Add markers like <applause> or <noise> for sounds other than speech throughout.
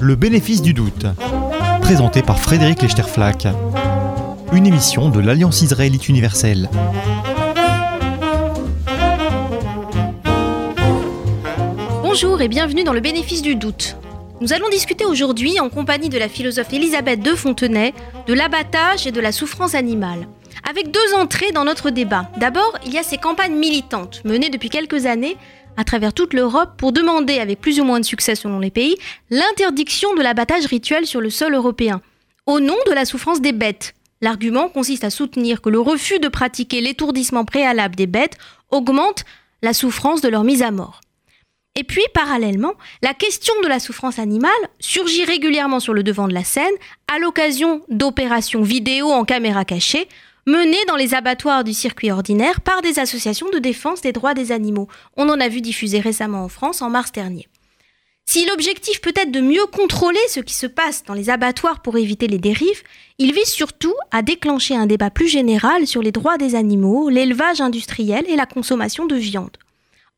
Le bénéfice du doute, présenté par Frédéric Lechterflack, une émission de l'Alliance israélite universelle. Bonjour et bienvenue dans le bénéfice du doute. Nous allons discuter aujourd'hui en compagnie de la philosophe Elisabeth de Fontenay de l'abattage et de la souffrance animale. Avec deux entrées dans notre débat. D'abord, il y a ces campagnes militantes menées depuis quelques années à travers toute l'Europe pour demander, avec plus ou moins de succès selon les pays, l'interdiction de l'abattage rituel sur le sol européen, au nom de la souffrance des bêtes. L'argument consiste à soutenir que le refus de pratiquer l'étourdissement préalable des bêtes augmente la souffrance de leur mise à mort. Et puis, parallèlement, la question de la souffrance animale surgit régulièrement sur le devant de la scène à l'occasion d'opérations vidéo en caméra cachée menées dans les abattoirs du circuit ordinaire par des associations de défense des droits des animaux. On en a vu diffuser récemment en France en mars dernier. Si l'objectif peut être de mieux contrôler ce qui se passe dans les abattoirs pour éviter les dérives, il vise surtout à déclencher un débat plus général sur les droits des animaux, l'élevage industriel et la consommation de viande.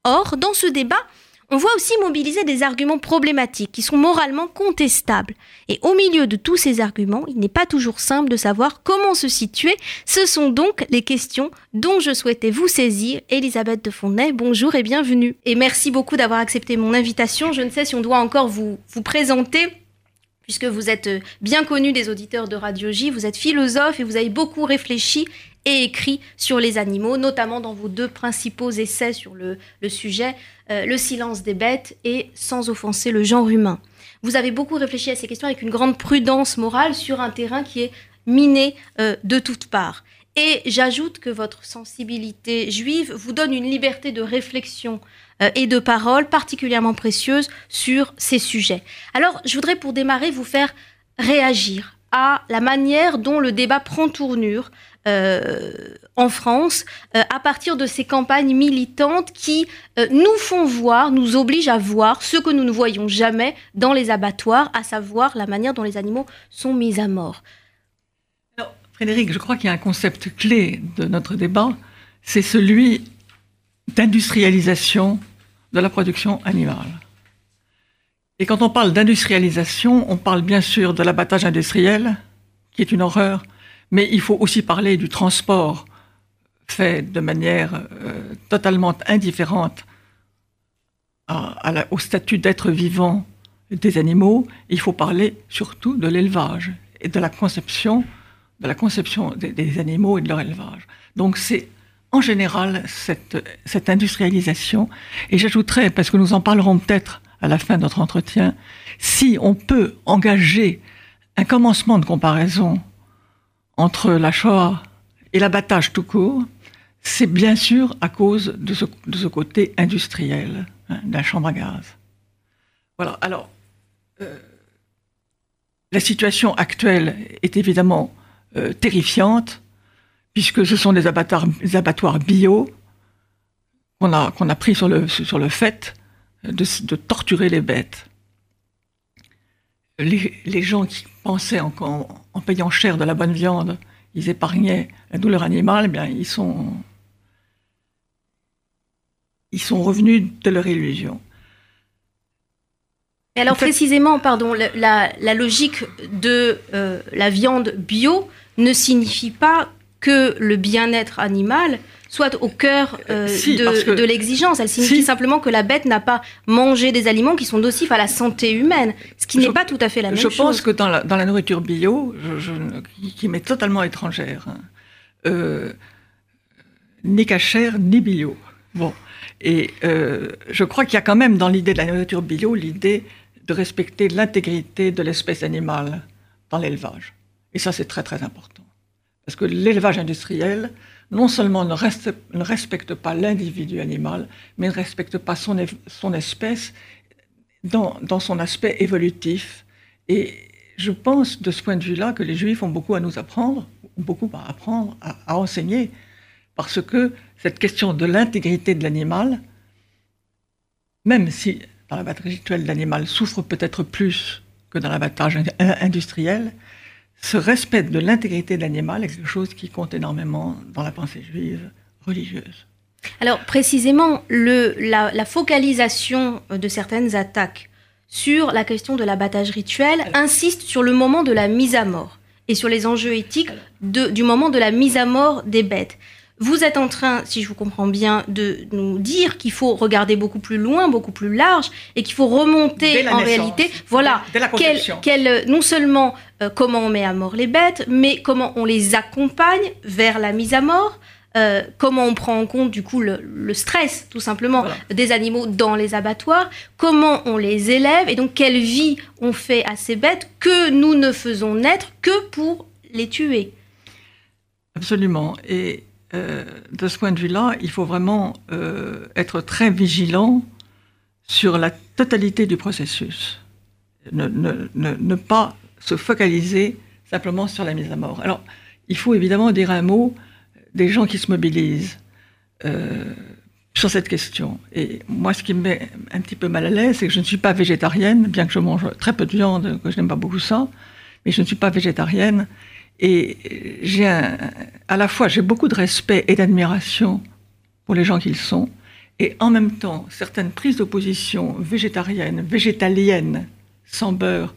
Or, dans ce débat, on voit aussi mobiliser des arguments problématiques qui sont moralement contestables. Et au milieu de tous ces arguments, il n'est pas toujours simple de savoir comment se situer. Ce sont donc les questions dont je souhaitais vous saisir. Elisabeth de Fontenay, bonjour et bienvenue. Et merci beaucoup d'avoir accepté mon invitation. Je ne sais si on doit encore vous, vous présenter puisque vous êtes bien connu des auditeurs de Radio J, vous êtes philosophe et vous avez beaucoup réfléchi et écrit sur les animaux, notamment dans vos deux principaux essais sur le, sujet, euh, Le silence des bêtes et Sans offenser le genre humain. Vous avez beaucoup réfléchi à ces questions avec une grande prudence morale sur un terrain qui est miné euh, de toutes parts. Et j'ajoute que votre sensibilité juive vous donne une liberté de réflexion euh, et de parole particulièrement précieuse sur ces sujets. Alors, je voudrais pour démarrer vous faire réagir à la manière dont le débat prend tournure euh, en France euh, à partir de ces campagnes militantes qui euh, nous font voir, nous obligent à voir ce que nous ne voyons jamais dans les abattoirs, à savoir la manière dont les animaux sont mis à mort. Frédéric, je crois qu'il y a un concept clé de notre débat, c'est celui d'industrialisation de la production animale. Et quand on parle d'industrialisation, on parle bien sûr de l'abattage industriel, qui est une horreur, mais il faut aussi parler du transport fait de manière euh, totalement indifférente au statut d'être vivant des animaux. Il faut parler surtout de l'élevage et de la conception, de la conception des, animaux et de leur élevage. Donc c'est en général cette, cette industrialisation. Et j'ajouterais, parce que nous en parlerons peut-être à la fin de notre entretien, si on peut engager un commencement de comparaison entre la Shoah et l'abattage tout court, c'est bien sûr à cause de ce, côté industriel hein, de chambre à gaz. Voilà, alors, euh, la situation actuelle est évidemment euh, terrifiante, puisque ce sont des abattoirs, bio qu'on a, pris sur le, sur le fait de, torturer les bêtes. Les, gens qui pensaient en, en, payant cher de la bonne viande, ils épargnaient la douleur animale, eh bien, ils sont, ils sont revenus de leur illusion. Et alors précisément, pardon, la, la, logique de euh, la viande bio ne signifie pas que le bien-être animal soit au cœur euh, de, l'exigence. Elle signifie simplement que la bête n'a pas mangé des aliments qui sont nocifs à la santé humaine, ce qui n'est pas tout à fait la même chose. Je pense que dans la, dans la nourriture bio, qui m'est totalement étrangère, hein, euh, ni cachère ni bio. Bon. Et euh, je crois qu'il y a quand même dans l'idée de la nourriture bio l'idée de respecter l'intégrité de l'espèce animale dans l'élevage. Et ça, c'est très très important. Parce que l'élevage industriel, non seulement ne, respecte pas l'individu animal, mais ne respecte pas son, espèce dans, son aspect évolutif. Et je pense de ce point de vue-là que les juifs ont beaucoup à nous apprendre, beaucoup à apprendre, à, enseigner, parce que cette question de l'intégrité de l'animal, même si dans l'abattage rituel l'animal souffre peut-être plus que dans l'abattage industriel, ce respect de l'intégrité de l'animal est quelque chose qui compte énormément dans la pensée juive religieuse. Alors précisément, le, la, focalisation de certaines attaques sur la question de l'abattage rituel insiste sur le moment de la mise à mort et sur les enjeux éthiques du moment de la mise à mort des bêtes. Vous êtes en train, si je vous comprends bien, de nous dire qu'il faut regarder beaucoup plus loin, beaucoup plus large, et qu'il faut remonter en réalité, voilà, non seulement euh, comment on met à mort les bêtes, mais comment on les accompagne vers la mise à mort, euh, comment on prend en compte du coup le, stress tout simplement des animaux dans les abattoirs, comment on les élève et donc quelle vie on fait à ces bêtes que nous ne faisons naître que pour les tuer. Absolument. Et euh, de ce point de vue-là, il faut vraiment euh, être très vigilant sur la totalité du processus. Ne, pas se focaliser simplement sur la mise à mort. Alors, il faut évidemment dire un mot des gens qui se mobilisent euh, sur cette question. Et moi, ce qui me met un petit peu mal à l'aise, c'est que je ne suis pas végétarienne, bien que je mange très peu de viande, que je n'aime pas beaucoup ça, mais je ne suis pas végétarienne. Et j'ai à la fois, j'ai beaucoup de respect et d'admiration pour les gens qu'ils sont, et en même temps, certaines prises d'opposition végétariennes, végétaliennes, sans beurre,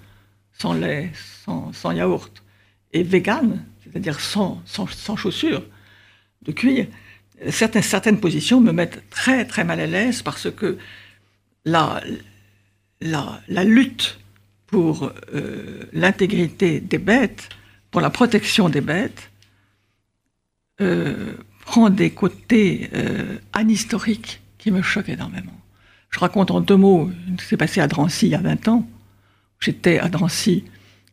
sans lait, sans, yaourt, et véganes, c'est-à-dire sans, sans, chaussures de cuir, certaines, certaines positions me mettent très très mal à l'aise parce que la, la, la lutte pour euh, l'intégrité des bêtes pour la protection des bêtes euh, prend des côtés euh, anhistoriques qui me choquent énormément. Je raconte en deux mots ce qui s'est passé à Drancy il y a 20 ans. J'étais à Drancy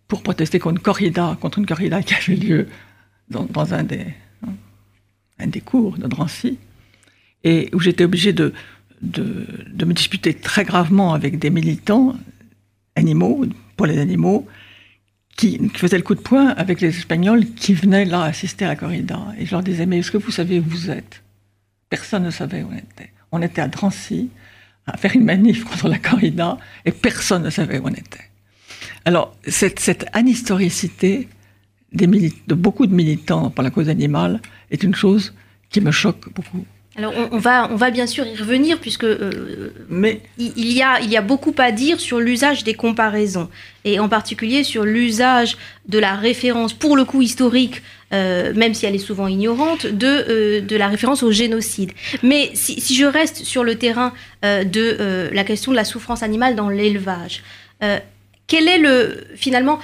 pour protester contre une corrida, contre une corrida qui avait lieu dans, un, des, cours de Drancy, et où j'étais obligé de, de, de, me disputer très gravement avec des militants animaux, pour les animaux, qui, faisait le coup de poing avec les Espagnols qui venaient là assister à la corrida. Et je leur disais, mais est-ce que vous savez où vous êtes? Personne ne savait où on était. On était à Drancy, à faire une manif contre la corrida, et personne ne savait où on était. Alors, cette, cette anhistoricité des de beaucoup de militants pour la cause animale est une chose qui me choque beaucoup. Alors on, va, on va bien sûr y revenir puisque euh, Mais... il, y a, il y a beaucoup à dire sur l'usage des comparaisons et en particulier sur l'usage de la référence, pour le coup historique, euh, même si elle est souvent ignorante, de, euh, de la référence au génocide. Mais si, si je reste sur le terrain de la question de la souffrance animale dans l'élevage, quel est le finalement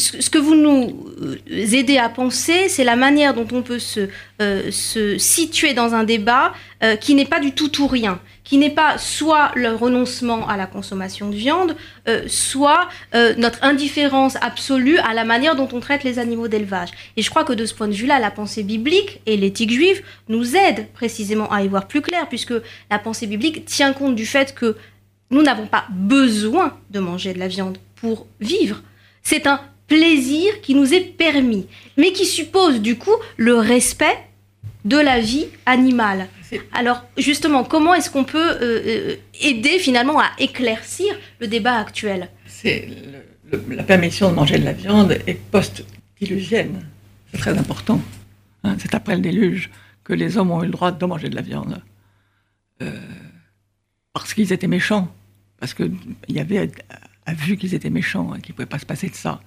ce que vous nous euh, aidez à penser, c'est la manière dont on peut se, euh, situer dans un débat euh, qui n'est pas du tout tout rien, qui n'est pas soit le renoncement à la consommation de viande, soit notre indifférence absolue à la manière dont on traite les animaux d'élevage. Et je crois que de ce point de vue-là, la pensée biblique et l'éthique juive nous aident précisément à y voir plus clair, puisque la pensée biblique tient compte du fait que nous n'avons pas besoin de manger de la viande pour vivre. C'est un plaisir qui nous est permis, mais qui suppose du coup le respect de la vie animale. Alors justement, comment est-ce qu'on peut euh, euh, aider finalement à éclaircir le débat actuel? C'est la permission de manger de la viande est post-diluvienne. C'est très important. Hein. c'est après le déluge que les hommes ont eu le droit de manger de la viande. Euh, parce qu'ils étaient méchants. Parce qu'il y avait a vu qu'ils étaient méchants, et qu'il ne pouvait pas se passer de ça.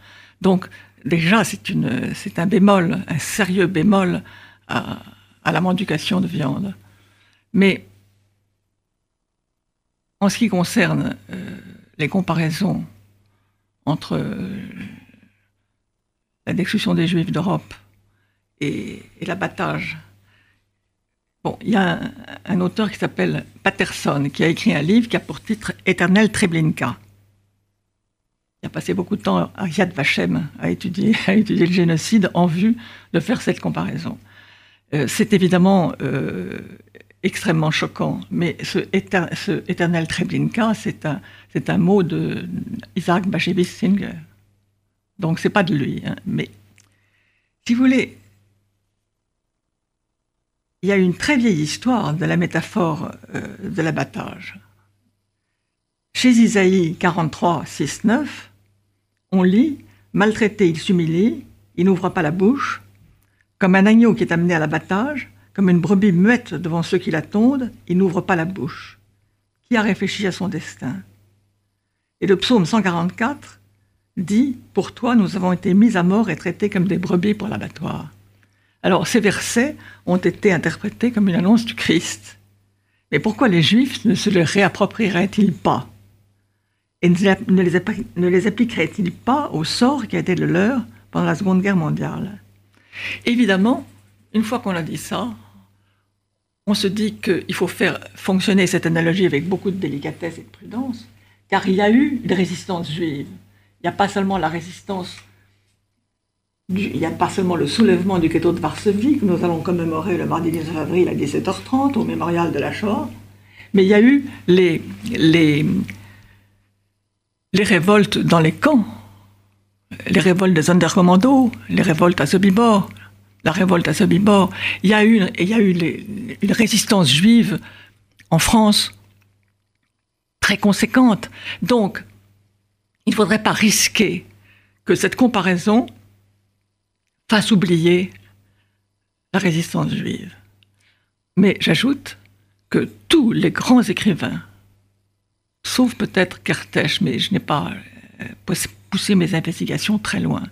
Donc, déjà, c'est un bémol, un sérieux bémol à, la mendication de viande. Mais en ce qui concerne euh, les comparaisons entre euh, la destruction des Juifs d'Europe et, l'abattage, bon, il y a un, un auteur qui s'appelle Patterson qui a écrit un livre qui a pour titre Éternel Treblinka. Il a passé beaucoup de temps à Yad <laughs> Vashem à étudier, le génocide en vue de faire cette comparaison. Euh, c'est évidemment euh, extrêmement choquant, mais ce, éternel Treblinka, c'est un, c'est un mot de Isaac Bashevis Singer. Donc c'est pas de lui. Hein. mais si vous voulez, il y a une très vieille histoire de la métaphore euh, de l'abattage. Chez Isaïe 43, 6, 9, on lit Maltraité, il s'humilie, il n'ouvre pas la bouche, comme un agneau qui est amené à l'abattage, comme une brebis muette devant ceux qui la tondent, il n'ouvre pas la bouche. Qui a réfléchi à son destin? Et le psaume 144 dit Pour toi, nous avons été mis à mort et traités comme des brebis pour l'abattoir. Alors, ces versets ont été interprétés comme une annonce du Christ. Mais pourquoi les Juifs ne se les réapproprieraient-ils pas? Et ne les, appliqueraient-ils pas au sort qui a été le leur pendant la Seconde Guerre mondiale? Évidemment, une fois qu'on a dit ça, on se dit qu'il faut faire fonctionner cette analogie avec beaucoup de délicatesse et de prudence, car il y a eu des résistances juives. Il n'y a pas seulement la résistance, il n'y a pas seulement le soulèvement du ghetto de Varsovie, que nous allons commémorer le mardi 19 avril à 17h30 au mémorial de la Shoah, mais il y a eu les, les, les révoltes dans les camps, les révoltes des Undercommandos, les révoltes à Sobibor, la révolte à Sobibor. Il y a eu, il y a eu une résistance juive en France très conséquente. Donc, il ne faudrait pas risquer que cette comparaison fasse oublier la résistance juive. Mais j'ajoute que tous les grands écrivains, sauf peut-être Kertész, mais je n'ai pas euh, poussé mes investigations très loin,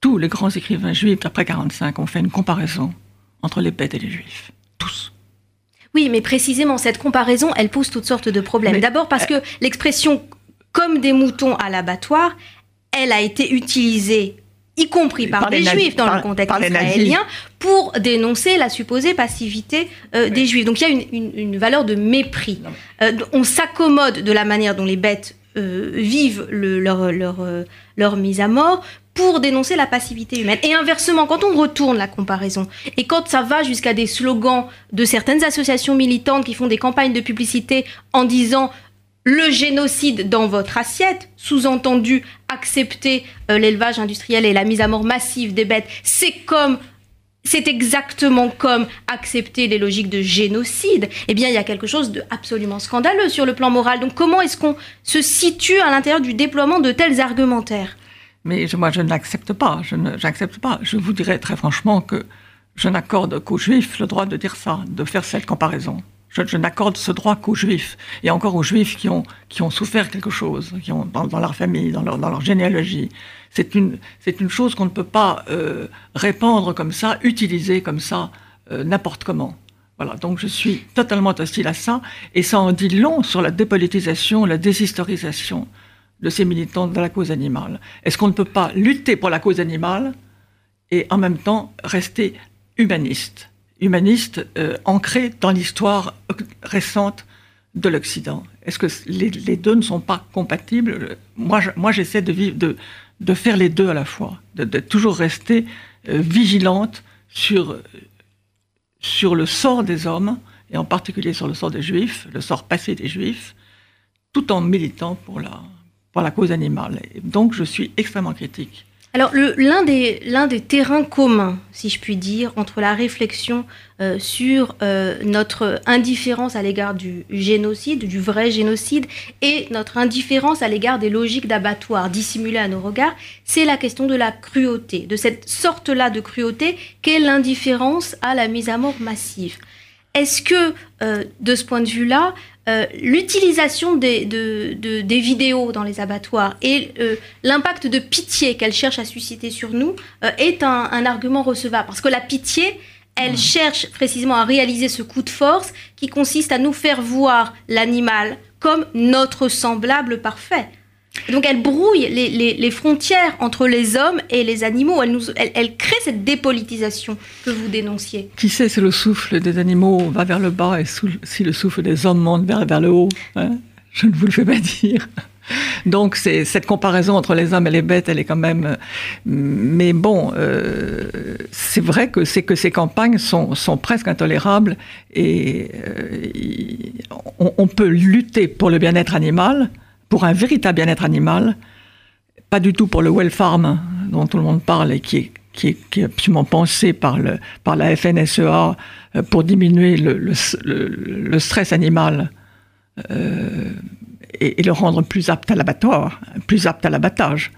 tous les grands écrivains juifs d'après 45 ont fait une comparaison entre les bêtes et les juifs. Tous. Oui, mais précisément, cette comparaison, elle pose toutes sortes de problèmes. D'abord parce que l'expression comme des moutons à l'abattoir, elle a été utilisée y compris par, les, juifs dans le contexte israélien, pour dénoncer la supposée passivité euh, des juifs. Donc il y a une, valeur de mépris. Euh, on s'accommode de la manière dont les bêtes euh, vivent leur, leur, leur mise à mort pour dénoncer la passivité humaine. Et inversement, quand on retourne la comparaison, et quand ça va jusqu'à des slogans de certaines associations militantes qui font des campagnes de publicité en disant le génocide dans votre assiette, sous-entendu accepter euh, l'élevage industriel et la mise à mort massive des bêtes, c'est comme c'est exactement comme accepter les logiques de génocide, eh bien, il y a quelque chose de absolument scandaleux sur le plan moral. Donc, comment est-ce qu'on se situe à l'intérieur du déploiement de tels argumentaires? Mais moi, je n'accepte pas. Je n'accepte pas. Je vous dirais très franchement que je n'accorde qu'aux juifs le droit de dire ça, de faire cette comparaison. Je, n'accorde ce droit qu'aux juifs, et encore aux juifs qui ont, souffert quelque chose, dans, leur famille, dans leur, généalogie. C'est une, c'est une chose qu'on ne peut pas euh, répandre comme ça, utiliser comme ça, euh, n'importe comment. Voilà, donc je suis totalement hostile à ça, et ça en dit long sur la dépolitisation, la déshistorisation de ces militants de la cause animale. Est-ce qu'on ne peut pas lutter pour la cause animale et en même temps rester humaniste? Humaniste euh, ancré dans l'histoire récente de l'Occident Est-ce que les, deux ne sont pas compatibles? Moi, j'essaie de, faire les deux à la fois, de, toujours rester euh, vigilante sur, le sort des hommes, et en particulier sur le sort des juifs, le sort passé des juifs, tout en militant pour la cause animale. donc je suis extrêmement critique. Alors l'un des, terrains communs, si je puis dire, entre la réflexion euh, sur euh, notre indifférence à l'égard du génocide, du vrai génocide, et notre indifférence à l'égard des logiques d'abattoir dissimulées à nos regards, c'est la question de la cruauté, de cette sorte-là de cruauté qu'est l'indifférence à la mise à mort massive. Est-ce que, euh, de ce point de vue-là, euh, l'utilisation des, des, vidéos dans les abattoirs et euh, l'impact de pitié qu'elle cherche à susciter sur nous euh, est un, argument recevable. Parce que la pitié, elle cherche précisément à réaliser ce coup de force qui consiste à nous faire voir l'animal comme notre semblable parfait. Donc elle brouille les, frontières entre les hommes et les animaux. Elle, nous, elle, crée cette dépolitisation que vous dénonciez. Qui sait si le souffle des animaux va vers le bas et si le souffle des hommes monte vers, vers le haut hein? Je ne vous le fais pas dire. Donc c'est cette comparaison entre les hommes et les bêtes, elle est quand même. Euh, mais bon, euh, c'est vrai que c'est que ces campagnes sont, sont presque intolérables et euh, on, peut lutter pour le bien-être animal, pour un véritable bien-être animal, pas du tout pour le well farm dont tout le monde parle et qui est, absolument pensé par, le, par la FNSEA euh, pour diminuer le, le, stress animal euh, et, le rendre plus apte à l'abattoir, plus apte à l'abattage.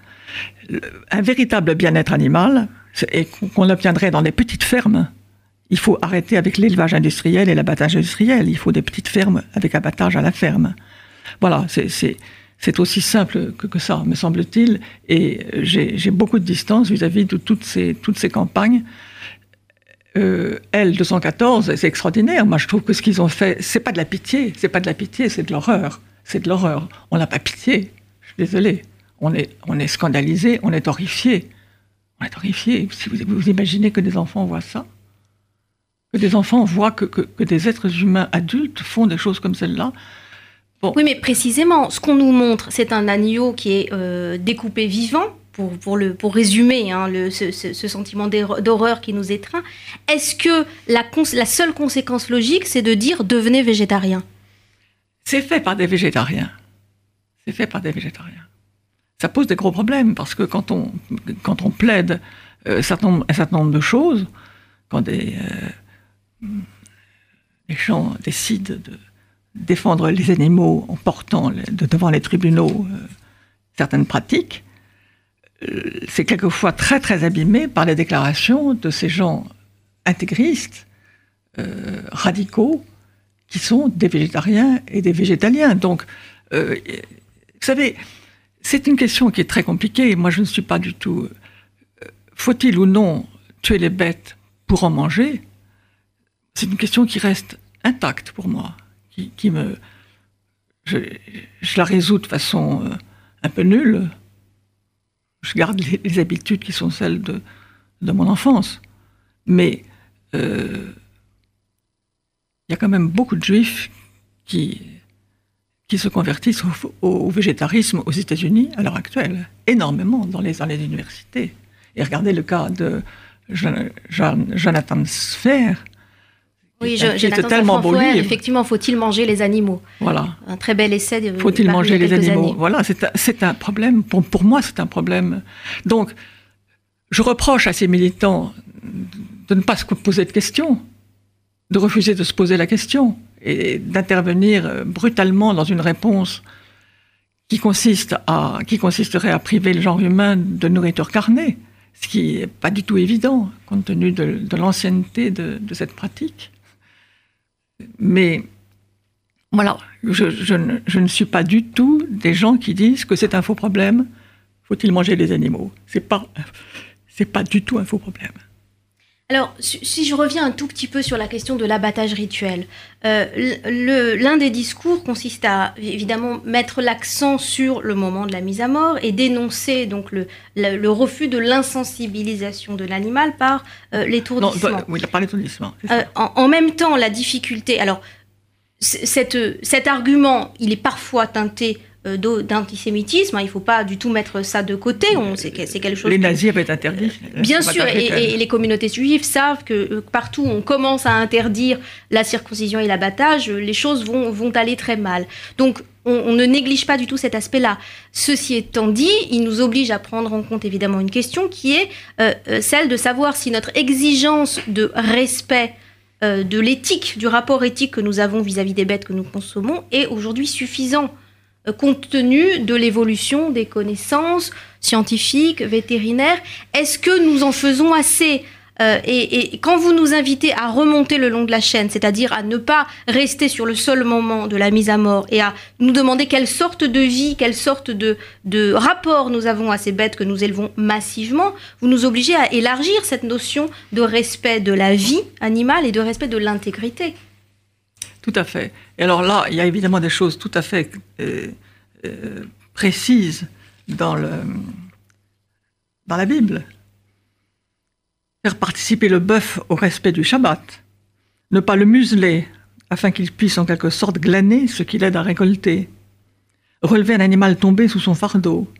Un véritable bien-être animal, et qu'on obtiendrait dans des petites fermes, Il faut arrêter avec l'élevage industriel et l'abattage industriel. Il faut des petites fermes avec abattage à la ferme. Voilà, c'est aussi simple que, ça, me semble-t-il. Et j'ai beaucoup de distance vis-à-vis de toutes ces, campagnes. Euh, L214, c'est extraordinaire. Moi, je trouve que ce qu'ils ont fait, c'est pas de la pitié. C'est pas de la pitié, c'est de l'horreur. C'est de l'horreur. On n'a pas pitié. Je suis désolé. On est, scandalisé, on est horrifié. On est horrifié. Si vous, vous imaginez que des enfants voient ça que des enfants voient que, que, des êtres humains adultes font des choses comme celle-là. Oui, mais précisément, ce qu'on nous montre, c'est un agneau qui est euh, découpé vivant, pour, pour, le, pour résumer hein, le, ce, ce, sentiment d'horreur qui nous étreint. Est-ce que la, la seule conséquence logique, c'est de dire devenez végétarien? C'est fait par des végétariens. C'est fait par des végétariens. Ça pose des gros problèmes, parce que quand on, quand on plaide euh, un, certain nombre, un, certain nombre, de choses, quand des... Euh, les gens décident de défendre les animaux en portant devant les tribunaux euh, certaines pratiques, euh, c'est quelquefois très très abîmé par les déclarations de ces gens intégristes, euh, radicaux, qui sont des végétariens et des végétaliens. Donc, vous savez, c'est une question qui est très compliquée. Moi, je ne suis pas du tout. Faut-il ou non tuer les bêtes pour en manger c'est une question qui reste intacte pour moi, qui, me, je, la résous de façon euh, un peu nulle. Je garde les, habitudes qui sont celles de, mon enfance, mais euh, il y a quand même beaucoup de juifs qui, qui se convertissent au, végétarisme aux États-Unis à l'heure actuelle, énormément dans les, dans les universités. Et regardez le cas de Jonathan Sfer, oui, j'ai tellement beau livre. Effectivement, faut-il manger les animaux? Voilà. Un très bel essai. De, faut-il manger les animaux? Voilà, c'est un, problème. Pour, pour moi, c'est un problème. Donc, je reproche à ces militants de ne pas se poser de questions, de refuser de se poser la question et d'intervenir euh, brutalement dans une réponse qui consiste à, qui consisterait à priver le genre humain de nourriture carnée, ce qui n'est pas du tout évident compte tenu de, l'ancienneté de, de cette pratique. Mais voilà, je, ne, suis pas du tout des gens qui disent que c'est un faux problème. Faut-il manger les animaux? C'est pas, c'est pas du tout un faux problème. Alors, si je reviens un tout petit peu sur la question de l'abattage rituel, euh, l'un des discours consiste à évidemment mettre l'accent sur le moment de la mise à mort et dénoncer donc le, le, refus de l'insensibilisation de l'animal par euh, l'étourdissement. Non, oui, par l'étourdissement. Euh, en, en, même temps, la difficulté. Alors, cette, cet argument, il est parfois teinté d'antisémitisme. Hein, il ne faut pas du tout mettre ça de côté. C'est quelque chose. Les nazis avaient interdit. Bien sûr, et, les communautés juives savent que euh, partout où on commence à interdire la circoncision et l'abattage, les choses vont, vont aller très mal. Donc, on, ne néglige pas du tout cet aspect-là. Ceci étant dit, il nous oblige à prendre en compte évidemment une question qui est euh, celle de savoir si notre exigence de respect de l'éthique, du rapport éthique que nous avons vis à -vis des bêtes que nous consommons est aujourd'hui suffisant. Euh, compte tenu de l'évolution des connaissances scientifiques, vétérinaires. Est-ce que nous en faisons assez euh, et, quand vous nous invitez à remonter le long de la chaîne, c'est-à-dire à ne pas rester sur le seul moment de la mise à mort et à nous demander quelle sorte de vie, quelle sorte de, de rapport nous avons à ces bêtes que nous élevons massivement, vous nous obligez à élargir cette notion de respect de la vie animale et de respect de l'intégrité. Tout à fait. Et alors là, il y a évidemment des choses tout à fait euh, euh, précises dans, la Bible. Faire participer le bœuf au respect du Shabbat, ne pas le museler afin qu'il puisse en quelque sorte glaner ce qu'il aide à récolter, relever un animal tombé sous son fardeau,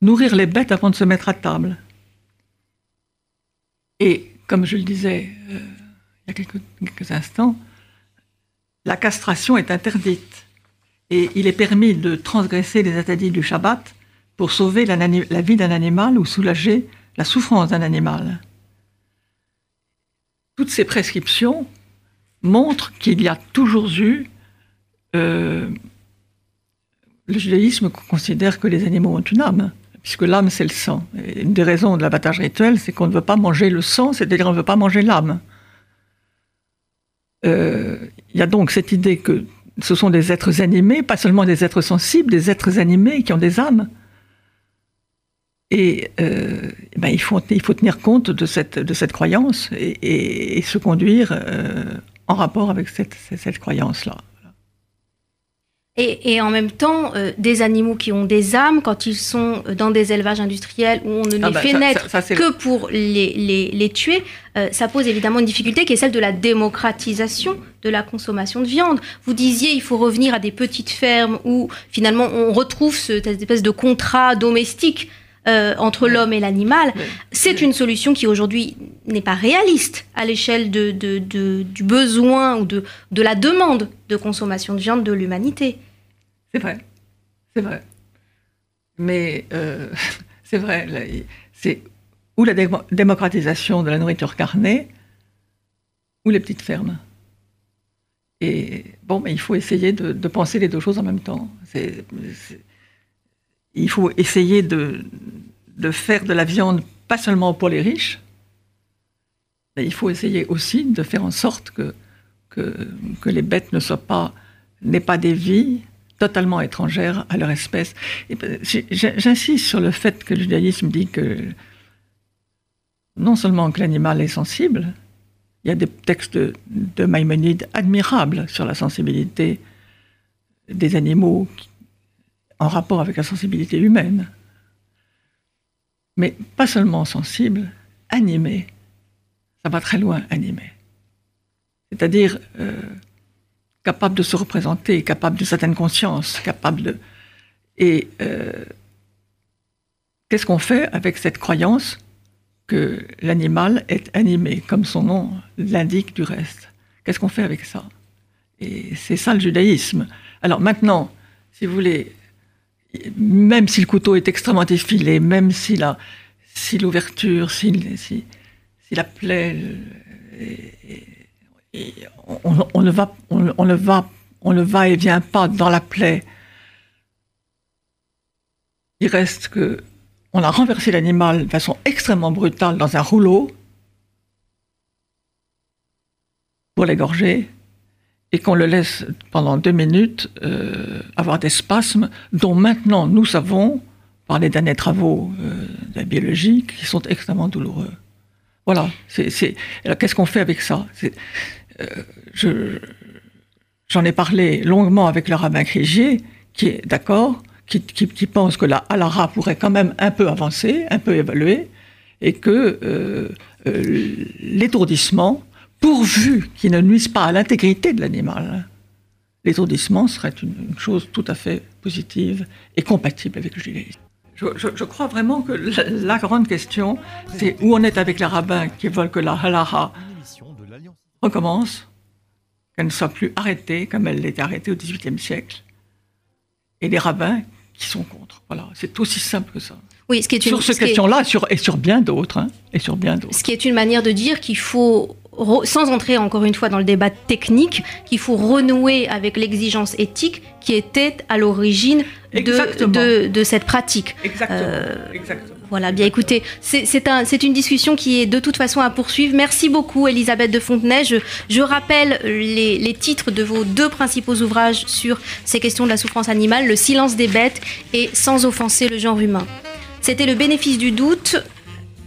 nourrir les bêtes avant de se mettre à table. Et comme je le disais euh, il y a quelques instants, la castration est interdite et il est permis de transgresser les interdits du Shabbat pour sauver la, vie d'un animal ou soulager la souffrance d'un animal. Toutes ces prescriptions montrent qu'il y a toujours eu euh, le judaïsme considère que les animaux ont une âme, puisque l'âme c'est le sang. une des raisons de l'abattage rituel, c'est qu'on ne veut pas manger le sang, c'est-à-dire on ne veut pas manger l'âme. Il y a donc cette idée que ce sont des êtres animés, pas seulement des êtres sensibles, des êtres animés qui ont des âmes. Et euh, ben, il, faut, tenir compte de cette, croyance et, se conduire euh, en rapport avec cette, cette croyance-là. Et, en même temps, euh, des animaux qui ont des âmes, quand ils sont dans des élevages industriels où on ne ah les bah, fait naître que pour les, les, les tuer, ça pose évidemment une difficulté qui est celle de la démocratisation de la consommation de viande. Vous disiez il faut revenir à des petites fermes où finalement on retrouve cette espèce de contrat domestique euh, entre l'homme et l'animal, c'est une solution qui aujourd'hui n'est pas réaliste à l'échelle de, du besoin ou de, de la demande de consommation de viande de l'humanité. C'est vrai, c'est vrai. Mais euh, <laughs> c'est vrai, c'est ou la démocratisation de la nourriture carnée, ou les petites fermes. Et bon, mais il faut essayer de, penser les deux choses en même temps. C'est il faut essayer de, de faire de la viande pas seulement pour les riches, mais il faut essayer aussi de faire en sorte que, que, les bêtes ne soient pas, n'aient pas des vies totalement étrangères à leur espèce. Ben, j'insiste sur le fait que le judaïsme dit que non seulement que l'animal est sensible, il y a des textes de, de Maïmonide admirables sur la sensibilité des animaux en rapport avec la sensibilité humaine. Mais pas seulement sensible, animé. Ça va très loin, animé. C'est-à-dire euh, capable de se représenter, capable de certaines consciences, capable de... Et euh, qu'est-ce qu'on fait avec cette croyance que l'animal est animé, comme son nom l'indique du reste? Qu'est-ce qu'on fait avec ça? Et c'est ça le judaïsme. Alors maintenant, si vous voulez, même si le couteau est extrêmement effilé, même si la, si l'ouverture, si, si, la plaie, on, ne va, on, va, on ne va et vient pas dans la plaie. Il reste que on a renversé l'animal de façon extrêmement brutale dans un rouleau pour l'égorger et qu'on le laisse pendant deux minutes euh, avoir des spasmes dont maintenant nous savons, par les derniers travaux euh, de la biologie, qui sont extrêmement douloureux. Voilà. C'est, qu'est-ce qu'on fait avec ça? Euh, je, J'en ai parlé longuement avec le rabbin Crigier, qui est d'accord, qui, qui, pense que la halara pourrait quand même un peu avancer, un peu évoluer, et que l'étourdissement pourvu qu'il ne nuise pas à l'intégrité de l'animal. L'étourdissement serait une, chose tout à fait positive et compatible avec le judaïsme. Je, crois vraiment que la, grande question, c'est où on est avec les rabbins qui veulent que la halacha recommence, qu'elle ne soit plus arrêtée comme elle l'était arrêtée au XVIIIe siècle, et les rabbins qui sont contre. Voilà, c'est aussi simple que ça. Oui, ce qui est une, sur cette question-là sur, et sur bien d'autres, hein, et sur bien d'autres. Ce qui est une manière de dire qu'il faut sans entrer encore une fois dans le débat technique, qu'il faut renouer avec l'exigence éthique qui était à l'origine de, de, cette pratique. Exactement. Euh, voilà, bien écoutez, c'est un, une discussion qui est de toute façon à poursuivre. Merci beaucoup Elisabeth de Fontenay. Je, je rappelle les, les, titres de vos deux principaux ouvrages sur ces questions de la souffrance animale, Le silence des bêtes et Sans offenser le genre humain. C'était le bénéfice du doute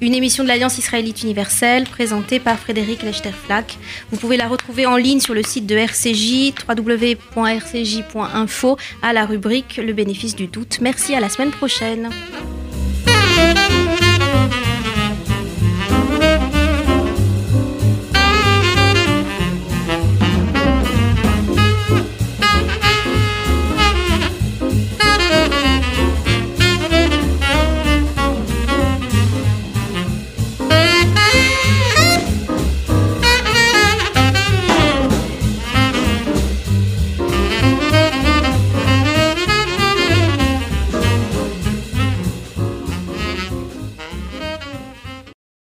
une émission de l'Alliance israélite universelle présentée par Frédéric Lechterflack. Vous pouvez la retrouver en ligne sur le site de RCJ, www.rcj.info, à la rubrique Le bénéfice du doute. Merci, à la semaine prochaine.